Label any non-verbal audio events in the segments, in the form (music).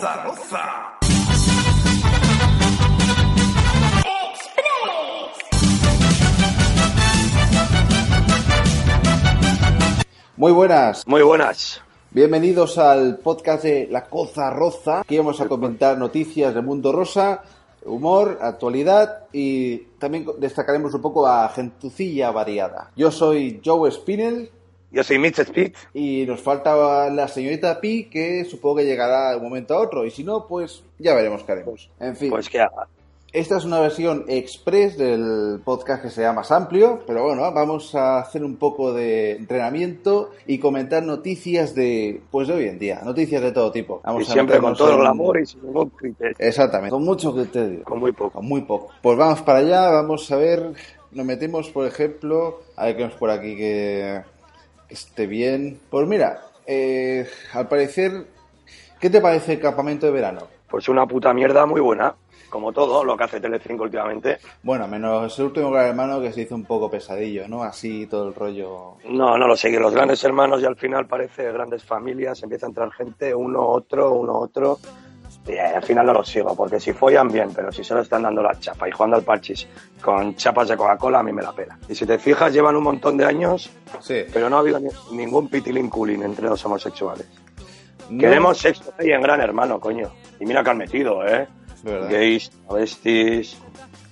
rosa. Muy buenas, Muy buenas. bienvenidos al podcast de La Coza Roza. Aquí vamos a comentar noticias del mundo rosa, humor, actualidad y también destacaremos un poco a gentucilla variada. Yo soy Joe Spinell Yo soy Mitch Speed. y nos falta la señorita Pi que supongo que llegará de un momento a otro y si no, pues ya veremos qué haremos. En fin, Pues que haga. esta es una versión express del podcast que sea más amplio, pero bueno, vamos a hacer un poco de entrenamiento y comentar noticias de, pues de hoy en día, noticias de todo tipo. Vamos Y a siempre con todo el glamour y sin ningún criterio. Exactamente, con mucho criterio, Con muy poco. con muy poco. Pues vamos para allá, vamos a ver, nos metemos, por ejemplo, a ver qué nos por aquí que esté bien. Pues mira, eh, al parecer, ¿qué te parece el campamento de verano? Pues una puta mierda muy buena. Como todo lo que hace Telecinco últimamente. Bueno, menos el último gran hermano que se hizo un poco pesadillo, ¿no? Así todo el rollo. No, no lo sé. Los grandes hermanos y al final parece grandes familias. Empieza a entrar gente, uno, otro, uno, otro. Y eh, al final no lo sigo, porque si follan bien, pero si solo están dando la chapa y jugando al parchis con chapas de Coca-Cola, a mí me la pela. Y si te fijas, llevan un montón de años, Sí. pero no ha habido ni- ningún pitilín entre los homosexuales. No- Queremos sexo y en Gran Hermano, coño. Y mira que han metido, ¿eh? ¿Verdad? Gays, travestis,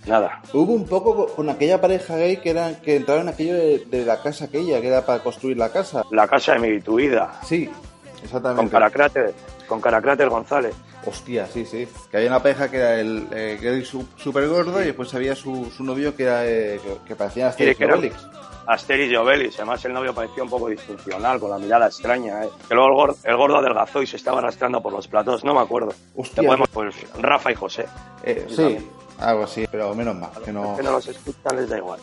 nada. Hubo un poco con- aquella pareja gay que era que entraron en aquello de, de la casa aquella, que era para construir la casa. La casa de mi tu vida, Sí, exactamente. con Caracráter, con Caracráter González. Hostia, sí, sí. Que había una pareja que era el eh, gay súper gordo y después había su, su novio que era eh, que, parecía Asterix era- Obelix. Asterix y Obelix, además el novio parecía un poco disfuncional, con la mirada extraña, ¿eh? Que luego el gordo, el gordo adelgazó y se estaba arrastrando por los platos, no me acuerdo. Hostia. Le podemos, pues Rafa y José. Eh, Sí, también. algo así, pero menos mal. Que no... Que no los escuchan les da igual.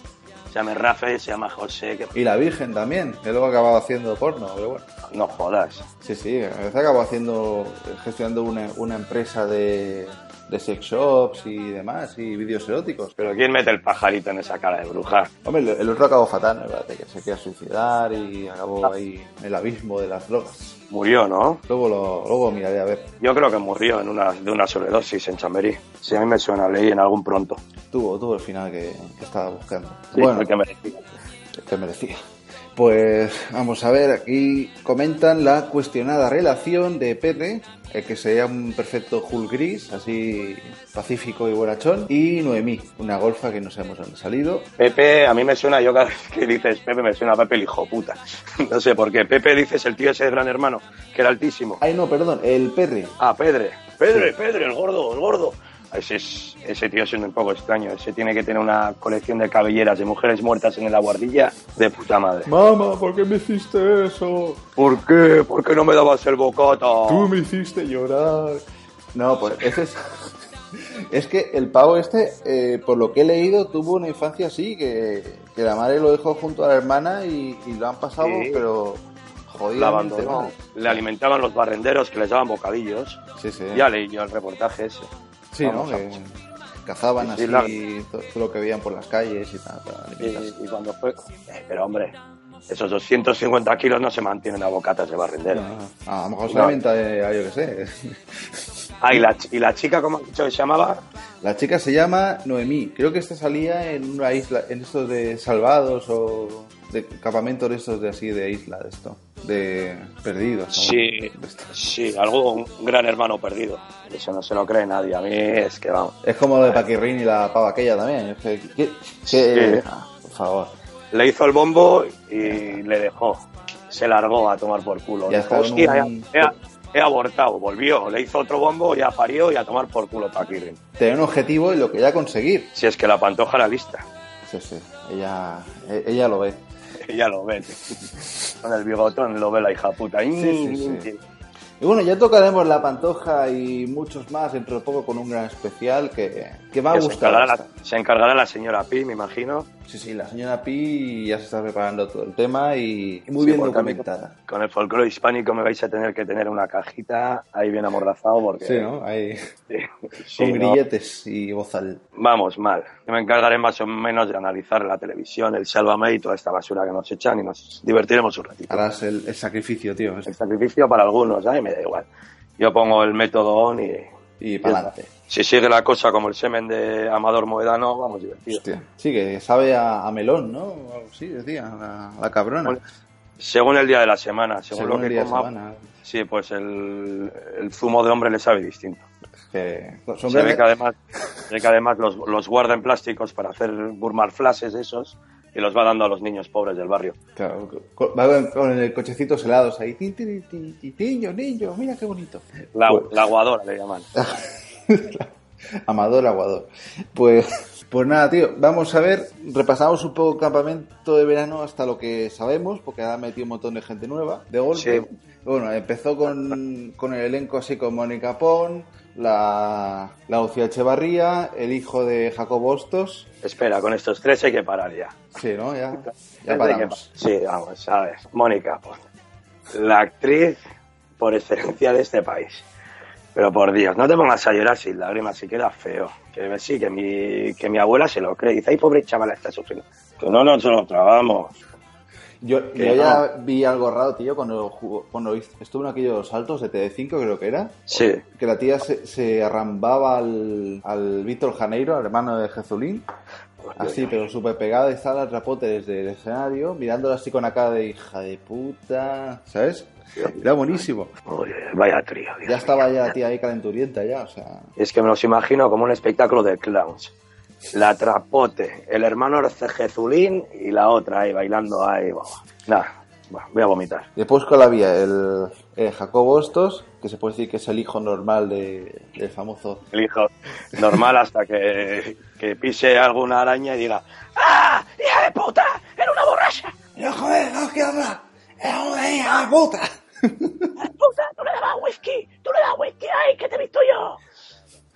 Se llama Rafa y se llama José, que Y la Virgen también, que luego acababa haciendo porno, pero bueno. no jodas. Sí, sí, a veces acabó haciendo, gestionando una, una empresa de, de sex shops y demás, y vídeos eróticos. Pero ¿quién mete el pajarito en esa cara de bruja? Hombre, el, el otro acabó fatal, me parece, que se quería suicidar y acabó ahí en el abismo de las drogas. Murió, ¿no? Luego lo, luego miraré a ver. Yo creo que murió en una, de una sobredosis en Chamberí. Si a mí me suena, leí en algún pronto. Tuvo, tuvo el final que, que estaba buscando. Sí, bueno, el que merecía. que merecía. Pues vamos a ver, aquí comentan la cuestionada relación de Pepe, el que sería un perfecto Hulk gris, así pacífico y buenachón, y Noemí, una golfa que no sabemos dónde ha salido. Pepe, a mí me suena, yo cada vez que dices Pepe me suena a Pepe el hijo puta. (laughs) No sé por qué. Pepe dices el tío ese de gran hermano, que era altísimo. Ay, no, perdón, el Perry. Ah, Pedre. Pedre, Pedre, el gordo, el gordo. Ese, es, ese tío es un poco extraño. Ese tiene que tener una colección de cabelleras de mujeres muertas en la guardilla de puta madre. Mamá, ¿por qué me hiciste eso? ¿Por qué? ¿Por qué no me dabas el bocata? me hiciste llorar. No, pues ese es... Es que el pavo este, eh, por lo que he leído, tuvo una infancia así, que, que la madre lo dejó junto a la hermana y, y lo han pasado, Sí. pero La jodidamente abandonó. Le alimentaban los barrenderos que les daban bocadillos. Sí, sí. Ya leí yo el reportaje ese. Sí, ¿no? Que cazaban Sí, sí, así todo, todo lo que veían por las calles y tal. Y, cuando fue... Eh, pero hombre, esos 250 kilos no se mantienen a bocatas de barrendero. No, no. Ah, a lo mejor se alimenta de, yo qué sé. Ah, ¿y la, y la chica, ¿cómo has dicho que se llamaba? La chica se llama Noemí. Creo que esta salía en una isla, en estos de salvados o de campamentos de estos de así de isla, de esto, de perdidos. ¿no? Sí, De esto. sí, algo, un gran hermano perdido. Eso no se lo cree nadie. A mí es que vamos. Es como lo de Paquirrín y la pava aquella también. Es que, que- que- Sí. por favor. Le hizo el bombo y le dejó. Se largó a tomar por culo. Ya está un- he, he- he abortado. Volvió, le hizo otro bombo, ya parió y a tomar por culo Paquirrin. Tener un objetivo y lo que ya conseguir. Si es que la pantoja era lista. Sí, sí. Ella, e- ella lo ve. ya lo ves. Con el bigotón lo ve la hija puta. Sí, sí, sí. Y bueno, ya tocaremos La Pantoja y muchos más dentro de poco con un gran especial que, que va a Que se, gustar. encargará la, se encargará la señora Pi, me imagino. Sí, sí, la señora Pi ya se está preparando todo el tema y y muy bien a mí documentada. Con el folclore hispánico me vais a tener que tener una cajita ahí bien amordazado porque... Sí, ¿no? Ahí, Sí, (laughs) sí, con ¿no? grilletes y bozal. Vamos, mal. Yo me encargaré más o menos de analizar la televisión, el Sálvame y toda esta basura que nos echan y nos divertiremos un ratito. Harás el, el sacrificio, tío. El sacrificio para algunos, ¿eh? me da igual. Yo pongo el método on y Y para adelante. Si sigue la cosa como el semen de Amador Moedano, vamos divertidos. Hostia. Sí, que sabe a, a melón, ¿no? Así, decía, la, la cabrona. Bueno, Según el día de la semana, según, Según lo el que día de coma, semana. sí, pues el, el zumo de hombre le sabe distinto. Que Se ve que además, se ve que además los, los guarda en plásticos para hacer burmar flashes de esos y los va dando a los niños pobres del barrio. Claro, con, va con- el cochecito helados ahí. Niño, niño, mira qué bonito. La, Pues- la aguadora le llaman. (laughs) (laughs) Amador Aguador. Pues, pues nada, tío, vamos a ver, repasamos un poco el campamento de verano hasta lo que sabemos, porque ha metido un montón de gente nueva, de golpe. Sí. Bueno, empezó con, con el elenco así con Mónica Pon, la, la Lucía Echevarría, el hijo de Jacobo Hostos. Espera, con estos tres hay que parar ya. Sí, ¿no? Ya, ya paramos. pa- Sí, vamos, a ver. Mónica, pues, la actriz por excelencia de este país. Pero por Dios, no te pongas a llorar sin lágrimas, si queda feo. Que sí, que mi, que mi abuela se lo cree. Dice, ay, pobre chavala, está sufriendo. Que no nos lo tragamos. Yo, yo no. ya vi algo raro, tío, cuando, jugó- cuando estuvo en aquellos saltos de TD5, creo que era. Sí, Que la tía se, se arrambaba al, al Víctor Janeiro, al hermano de Jezulín. Así, pero súper pegada y estaba la trapote desde el escenario, mirándola así con la cara de hija de puta, ¿sabes? Era buenísimo. Oye, vaya trío. Dios Ya estaba ya la tía ahí calenturienta ya, o sea... Es que me los imagino como un espectáculo de clowns. La trapote, el hermano Jezulín y la otra ahí bailando ahí. Nada, voy a vomitar. Después con la vía el, el Jacobo Hostos, que se puede decir que es el hijo normal de, del famoso... El hijo normal hasta que, que pise alguna araña y diga ¡Ah! ¡Hija de puta! ¡Era una borracha! ¡No, joder, no quiero hablar! ¡Es una hija de puta! ¡Puta! ¡Tú le dabas whisky! ¡Tú le das whisky! ¡Ay, que te he visto yo!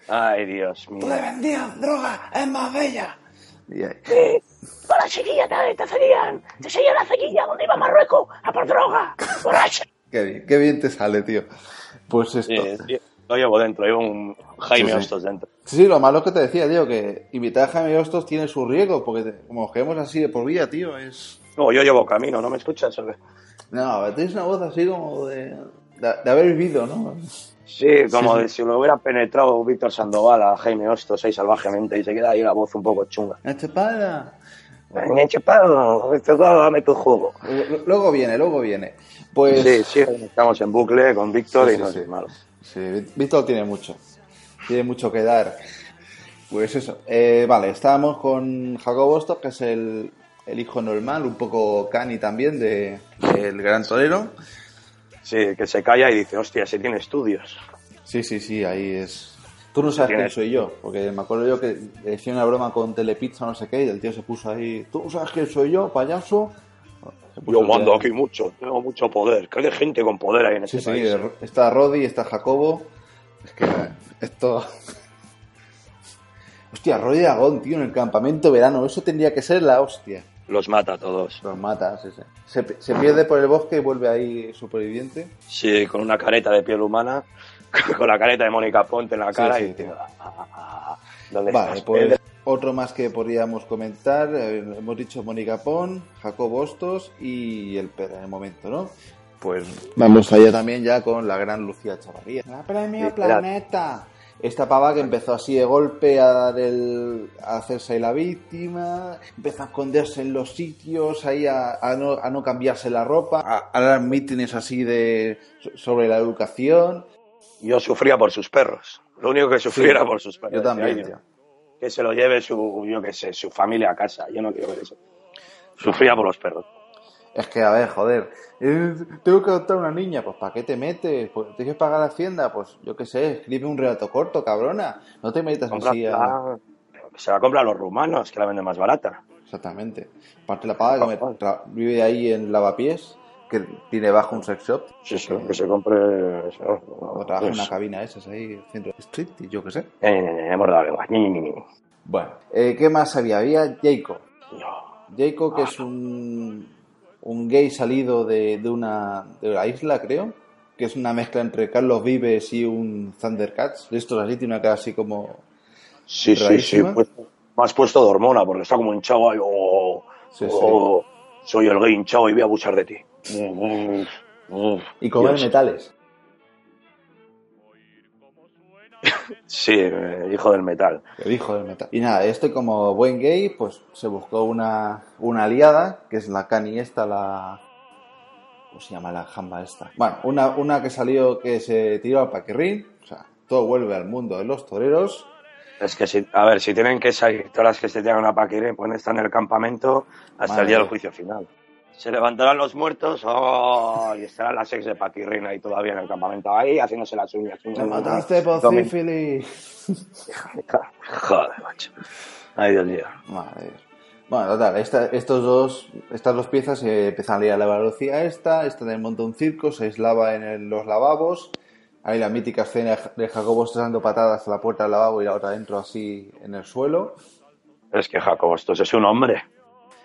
Ay, Dios mío. vendías droga, es más bella. Y ahí- Sí, con la chiquilla te, te seguían. Te seguían la cequilla donde iba a Marruecos a por droga. ¡Borracha! Qué bien, qué bien te sale, tío. Pues esto. Sí, sí, lo llevo dentro, llevo un Jaime Sí, sí. Hostos dentro. Sí, sí, lo malo que te decía, tío, que invitar a Jaime Hostos tiene su riesgo, porque te- como quedemos así de por vida, tío, es... No, yo llevo camino, ¿no me escuchas? No, tienes una voz así como de, de, de haber vivido, ¿no? Sí, como de si lo hubiera penetrado Víctor Sandoval a Jaime Hostos ahí salvajemente y se queda ahí la voz un poco chunga. Este para. Me he chupado, dame tu jugo. Luego viene, luego viene. Pues... Sí, sí, estamos en bucle con Víctor Sí, y no sí. es malo. Sí, Víctor tiene mucho. Tiene mucho que dar. Pues eso. Eh, vale, estábamos con Jacobo Hostos, que es el, el hijo normal, un poco cani también de- del gran torero. Sí, que se calla y dice, hostia, si tiene estudios. Sí, sí, sí, ahí es. Tú no sabes quién soy yo, porque me acuerdo yo que decía una broma con Telepizza no sé qué, y el tío se puso ahí. ¿Tú sabes quién soy yo, payaso? Yo mando aquí mucho, tengo mucho poder. Que hay gente con poder ahí en Sí, este sí, país. de- está Roddy, está Jacobo. Es que esto. (laughs) Hostia, Roddy Agón, tío, en el campamento verano, eso tendría que ser la hostia. Los mata a todos. Los matas, ese. Se, se pierde por el bosque y vuelve ahí superviviente. Sí, con una careta de piel humana, (laughs) con la careta de Mónica Ponte en la cara sí, y diciendo, "Ah, ah, ah, ¿dónde Vale, estás, pues Pedro?". otro más que podríamos comentar, eh, hemos dicho Mónica Pon, Jacob Hostos y el Pera en el momento, ¿no? Pues vamos allá también ya con la gran Lucía Chavarría. La premio. Planeta. Esta pava que empezó así de golpe a dar el, a hacerse ahí la víctima, empezó a esconderse en los sitios, ahí a, a no, a no cambiarse la ropa, a, a dar mítines así de sobre la educación. Yo sufría por sus perros. Lo único que sufría Sí, era por sus perros. yo también, tío. Que se lo lleve su, yo qué sé, su familia a casa. Yo no quiero ver eso. Sufría por los perros. Es que, a ver, joder, eh, tengo que adoptar una niña, pues ¿para qué te metes? Pues, ¿Tienes que pagar Hacienda? Pues yo qué sé, escribe un relato corto, cabrona. No te metas así a... Cómprala- Se la compra a los rumanos, que la venden más barata. Exactamente. Aparte la paga que me vive ahí en Lavapiés, que tiene bajo un sex shop. Sí, sí, que se compre. eso, O trabaja en pues, una cabina esas ahí, centro de street, y yo qué sé. eh, hemos dado lengua. Bueno, eh, ¿qué más había? Había Jacob. No. Jacob, que es un, un gay salido de, de una de la isla, creo. Que es una mezcla entre Carlos Vives y un Thundercats. De estos así, tiene una cara así como. Sí, sí, sí. Pues, has puesto de hormona porque está como hinchado ahí. Oh, Sí, sí. Soy el gay hinchado y voy a abusar de ti. Y comer Dios. metales. (laughs) Sí, hijo del metal. El hijo del metal. Y nada, este como buen gay, pues se buscó una, una aliada, que es la Cani esta, la... ¿Cómo se llama la jamba esta? Bueno, una, una que salió que se tiró al paquirrín. O sea, todo vuelve al mundo de los toreros. Es que si, a ver, si tienen que salir todas las que se tiran a Paquirén, pueden estar en el campamento hasta Madre el día del juicio final. Se levantarán los muertos oh, y estarán las ex de Paquirrín ahí todavía en el campamento, ahí haciéndose las uñas. ¡Te mataste por sífilis! (laughs) Joder, macho. Ay, Dios mío. Madre. Bueno, total, esta- estos dos, estas dos piezas se empiezan a liar la velocidad esta, esta de monta un circo, se aislaba en el- los lavabos, hay la mítica escena de Jacobo dando patadas a la puerta del lavabo y la otra dentro así en el suelo. Es que Jacobo, esto es un hombre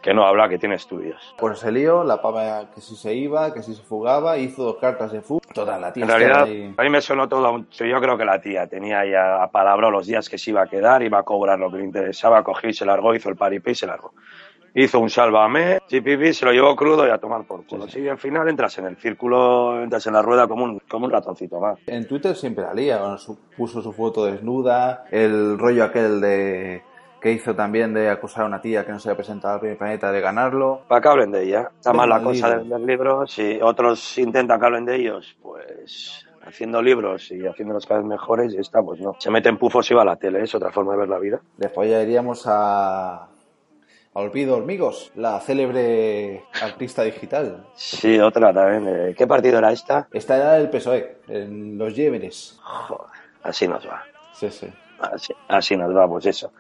que no habla, que tiene estudios. Pues se lió, la pava que si se iba, que si se fugaba, hizo dos cartas de fuga. Total, la tía En realidad, ahí. a mí me sonó todo. a Yo creo que la tía tenía ya palabrado los días que se iba a quedar, iba a cobrar lo que le interesaba, cogió y se largó, hizo el paripé y se largó. Hizo un sálvame, chipipi, se lo llevó crudo y a tomar por culo. Sí, sí. Sí, al final entras en el círculo, entras en la rueda como un, como un ratoncito más. En Twitter siempre la lía, bueno, su- puso su foto desnuda, el rollo aquel de que hizo también de acusar a una tía que no se había presentado al primer planeta de ganarlo. Para que hablen de ella. Está mal la cosa de vender libros. Si otros intentan que hablen de ellos, pues haciendo libros y haciéndolos cada vez mejores, y está, pues no. Se meten pufos y va a la tele, es otra forma de ver la vida. Después ya iríamos a Olvido Hormigos, la célebre artista digital. Sí, otra también. eh, ¿Qué partido era esta? Esta era el PSOE, en los Yémenes. Joder, así nos va. Sí, sí. Así, así nos va, pues eso.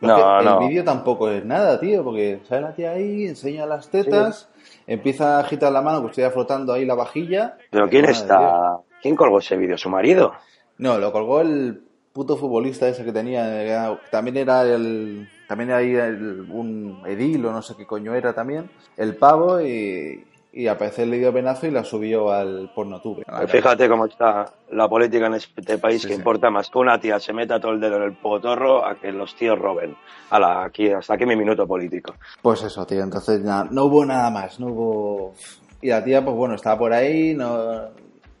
Pero No, que. El vídeo tampoco es nada, tío, porque sale la tía ahí, enseña las tetas, empieza a agitar la mano que estoy flotando ahí la vajilla. Pero ¿quién está? ¿Quién colgó ese vídeo? ¿Su marido? No, lo colgó el puto futbolista ese que tenía, era- también era el, también el- un edil o no sé qué coño era también, el pavo y, y al parecer le dio penazo y la subió al pornotube. Fíjate cómo está la política en este país Sí, que sí. importa más que una tía se meta todo el dedo en el potorro a que los tíos roben. Ala, aquí, hasta aquí mi minuto político. Pues eso, tío, entonces no hubo nada más, no hubo... Y la tía, pues bueno, estaba por ahí, no...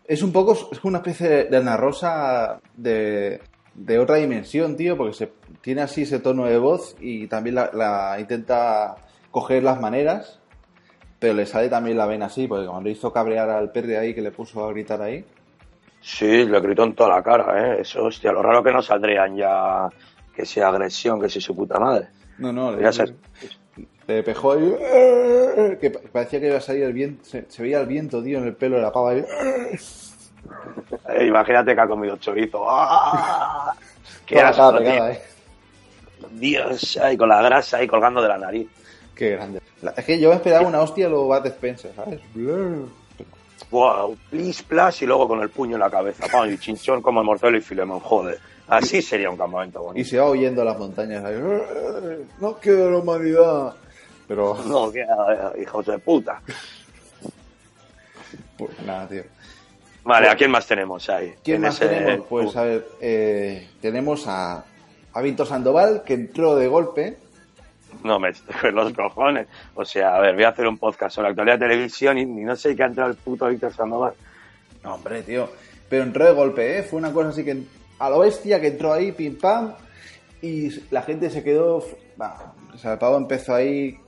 Es un poco, es una especie de Ana Rosa de, de otra dimensión, tío, porque se tiene así ese tono de voz y también la, la intenta coger las maneras, pero le sale también la vena así, porque cuando hizo cabrear al perro ahí que le puso a gritar ahí, Sí, le gritó en toda la cara, ¿eh? Eso, hostia, lo raro que no saldrían ya que sea agresión, que sea su puta madre. no, no, le, le pejó ahí, que pa- parecía que iba a salir el viento, se, se veía el viento, tío, en el pelo de la pava ahí. Eh, imagínate que ha comido chorizo. (laughs) ¡Ah! ¡Qué Toda asco, pegada, tío! eh. Dios, ahí con la grasa ahí colgando de la nariz. Qué grande. Es que yo me esperaba una hostia lo Bud Spencer, ¿sabes? Wow, plis, plas y luego con el puño en la cabeza. Pam, y chinchón como el Mortelo y Filemón, joder. Así sería un campamento Y bonito. se va huyendo a las montañas. ahí. No queda la humanidad. Pero, No, que, eh, hijos de puta. pues nada, tío. Vale, ¿a quién más tenemos ahí? ¿Quién más ese- tenemos? Pues a ver, eh, tenemos a, a Víctor Sandoval, que entró de golpe. No me con los cojones. O sea, a ver, voy a hacer un podcast sobre la actualidad de televisión y no sé qué ha entrado el puto Víctor Sandoval. No, hombre, tío. Pero entró de golpe, ¿eh? Fue una cosa así que a lo bestia que entró ahí, pim pam. Y la gente se quedó. bah, o sea, el pavo empezó ahí.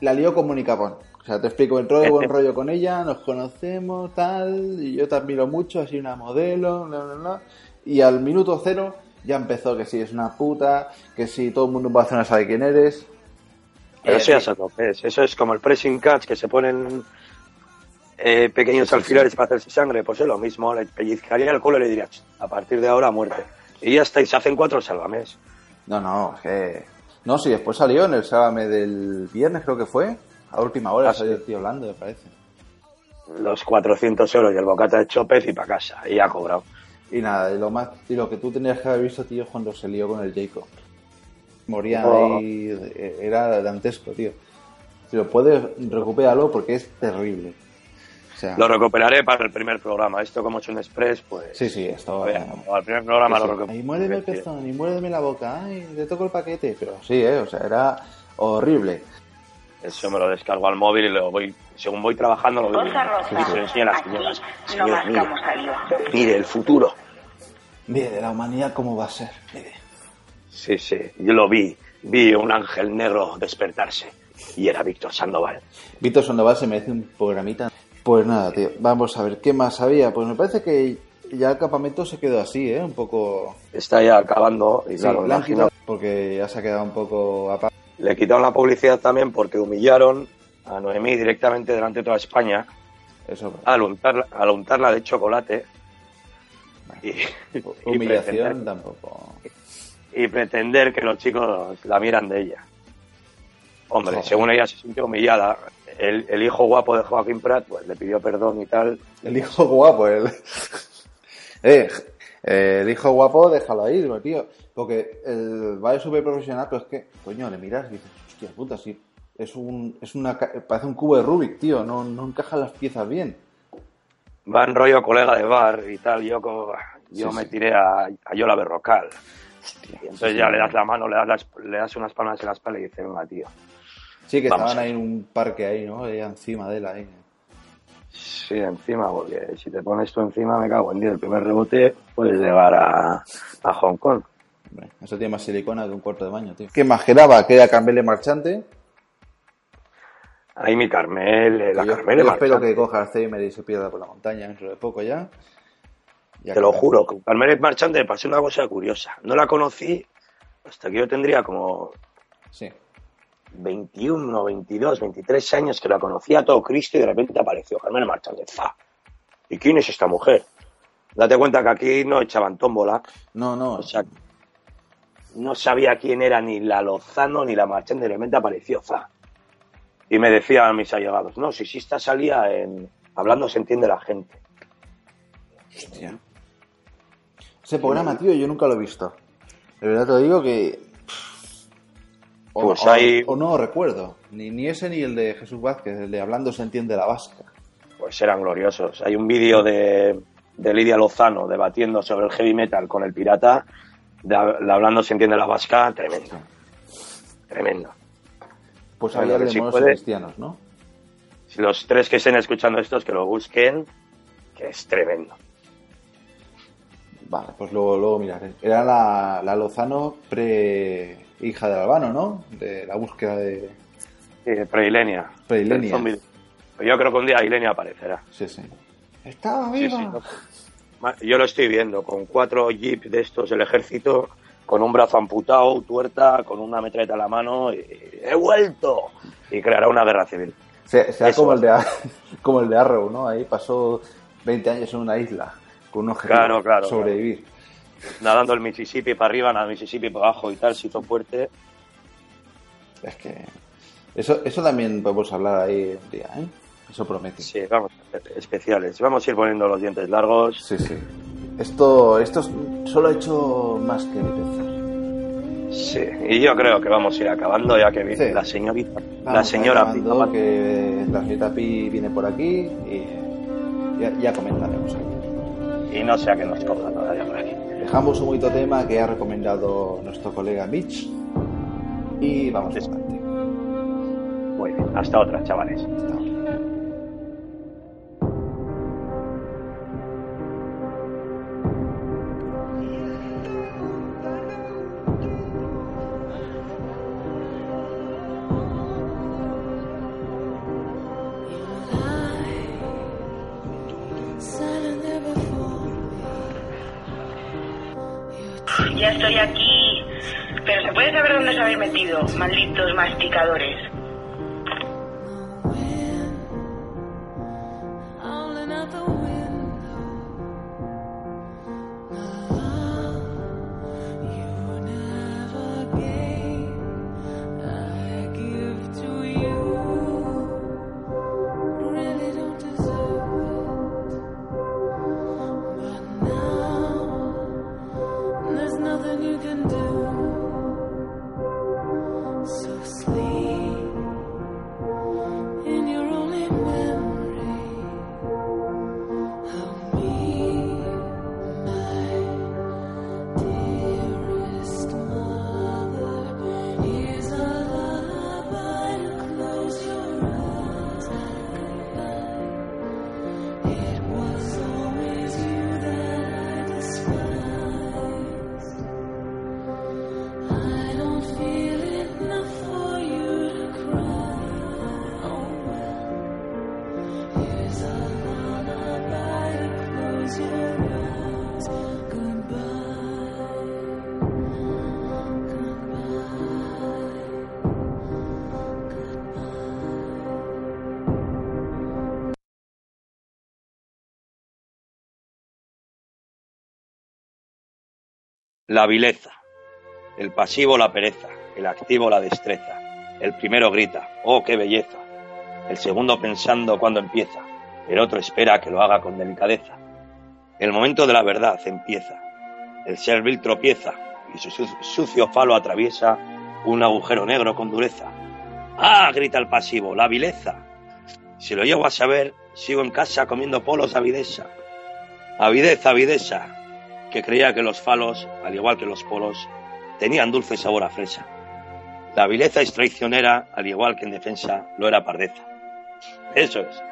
La lió con Mónica Pon. O sea, te explico, entró de buen (laughs) rollo con ella, nos conocemos, tal. Y yo te admiro mucho, así una modelo, bla, bla, bla. Y al minuto cero ya empezó que sí, es una puta, que sí, todo el mundo va a hacer una sabe quién eres. Pero Eh, eso ya se tope, Eso es como el pressing catch que se ponen eh, pequeños Sí, sí, alfileres para hacerse sangre. Pues es lo mismo. Le pellizcaría el culo y le diría, "Ch, a partir de ahora muerte. Y ya está, y se hacen cuatro salvames. No, no, es que No, sí, después salió en el Sábame del viernes, creo que fue. A última hora Ah, salió el tío hablando, me parece. Los 400 euros y el bocata de chopez y para casa. Y ha cobrado. Y nada, y lo, más, y lo que tú tenías que haber visto, tío, cuando se lió con el Jacob. Moría Oh. ahí, eh, era dantesco, tío. Si lo puedes, recupéralo porque es terrible. O sea, Lo recuperaré para el primer programa. Esto como es un express, pues... sí, sí, esto... Oye, al primer programa Sí, lo recuperaré. Ay, muérdeme el pezón, y muérdeme la boca, ay, le toco el paquete. Pero sí, eh, o sea, era horrible. Eso me lo descargo al móvil y lo voy... Según voy trabajando lo voy viendo. Rosa, Y se lo enseño a las señoras. no Señor, mire, mascamos saliva. mire, el futuro. Mire, de la humanidad cómo va a ser. Mire. Sí, sí, yo lo vi. Vi un ángel negro despertarse. Y era Víctor Sandoval. Víctor Sandoval se merece un programita. Pues nada, tío, vamos a ver qué más había. Pues me parece que ya el campamento se quedó así, ¿eh? Un poco... Está ya acabando y Sí, claro, han imagino- quitado porque ya se ha quedado un poco apagado. Le quitaron la publicidad también porque humillaron a Noemí directamente delante de toda España Eso, al untarla, al untarla de chocolate y, y humillación pretender, tampoco. y pretender que los chicos la miran de ella. Hombre, Joder. según ella se sintió humillada. El, el hijo guapo de Joaquín Prat pues le pidió perdón y tal. El hijo guapo, el... (laughs) eh, eh, el hijo guapo, déjalo ahí, ¿no, tío. Porque el baile súper profesional, pero es que, coño, le miras y dices, hostia puta, sí. Es un, es una, parece un cubo de Rubik, tío. No, no encajan las piezas bien. Va en rollo colega de bar y tal. Yo, yo Sí, me sí. tiré a, a Yola Berrocal. Y entonces sí, ya sí. le das la mano, le das, las- le das unas palmas en la espalda y dices, venga, tío. Sí, que Vamos estaban ahí en un parque ahí, ¿no? Ahí encima de él, ahí. Sí, encima, porque si te pones tú encima, me cago en Dios. El primer rebote puedes llegar a, a Hong Kong. Eso tiene más silicona que un cuarto de baño, tío. ¿Qué más quedaba? Queda Carmele Marchante. Ahí mi Carmel, eh, la yo, Carmel yo espero Marchante. que coja Alzheimer y se pierda por la montaña dentro de poco ya. Ya Te lo juro, con Carmel Marchante me pasó una cosa curiosa. No la conocí hasta que yo tendría como Sí. 21, 22, 23 años que la conocía a todo Cristo y de repente apareció Carmen Marchante. ¡Fa! ¿Y quién es esta mujer? Date cuenta que aquí no echaban tómbola. No, no. O sea, no sabía quién era ni la Lozano ni la Marchante. De repente apareció ¡fa! Y me decían mis allegados, no, si sí esta salía en... Hablando se entiende la gente. Hostia. Ese programa, tío, yo nunca lo he visto. De verdad te lo digo que. O, Pues o- hay- o no recuerdo. Ni, ni ese ni el de Jesús Vázquez, el de Hablando se entiende la vasca. Pues eran gloriosos. Hay un vídeo de, de Lidia Lozano debatiendo sobre el heavy metal con el pirata, de, de hablando se entiende la vasca, tremendo. Tremendo. Pues había que de sí monos puede. cristianos, ¿no? Si los tres que estén escuchando estos, que lo busquen, que es tremendo. Vale, pues luego, luego miraré. Era la, la Lozano pre hija de Albano, ¿no? De la búsqueda de. Sí, Preilenia. Preilenia. El zombie. Yo creo que un día Ilenia aparecerá. Sí, sí. Estaba Sí, viva. sí, no. Ma- Yo lo estoy viendo, con cuatro jeeps de estos del ejército, con un brazo amputado, tuerta, con una metralleta en la mano, y ¡he vuelto! Y creará una guerra civil. Se- Sea Eso. como el, de, (laughs) como el de Arrow, ¿no? Ahí pasó 20 años en una isla con un objetivo Claro, claro, sobrevivir. Nadando el Mississippi para arriba, nada el Mississippi para abajo y tal, se hizo fuerte. Es que eso, eso también podemos hablar ahí un día, ¿eh? Eso promete. Sí, vamos, especiales. Vamos a ir poniendo los dientes largos. Sí, sí. Esto, esto es- solo ha hecho más que empezar. Sí, y yo creo que vamos a ir acabando ya que viene Sí. la señorita, la señora acabando, Pi- que la señorita Pi viene por aquí y ya, ya comentaremos ahí. y no sea que nos coja todavía por aquí. Dejamos un bonito tema que ha recomendado nuestro colega Mitch y vamos Sí. adelante. Muy bien, hasta otra, chavales. Hasta. Os habéis metido, malditos masticadores. La vileza. El pasivo la pereza, el activo la destreza. El primero grita, oh, qué belleza. El segundo pensando cuándo empieza. El otro espera que lo haga con delicadeza. El momento de la verdad empieza. El servil tropieza y su su- sucio falo atraviesa un agujero negro con dureza. ¡Ah! grita el pasivo, la vileza. Si lo llego a saber, sigo en casa comiendo polos avidesa. Avidez, avidesa, que creía que los falos, al igual que los polos, tenían dulce sabor a fresa. La vileza es traicionera, al igual que en defensa lo era pardeza. Eso es.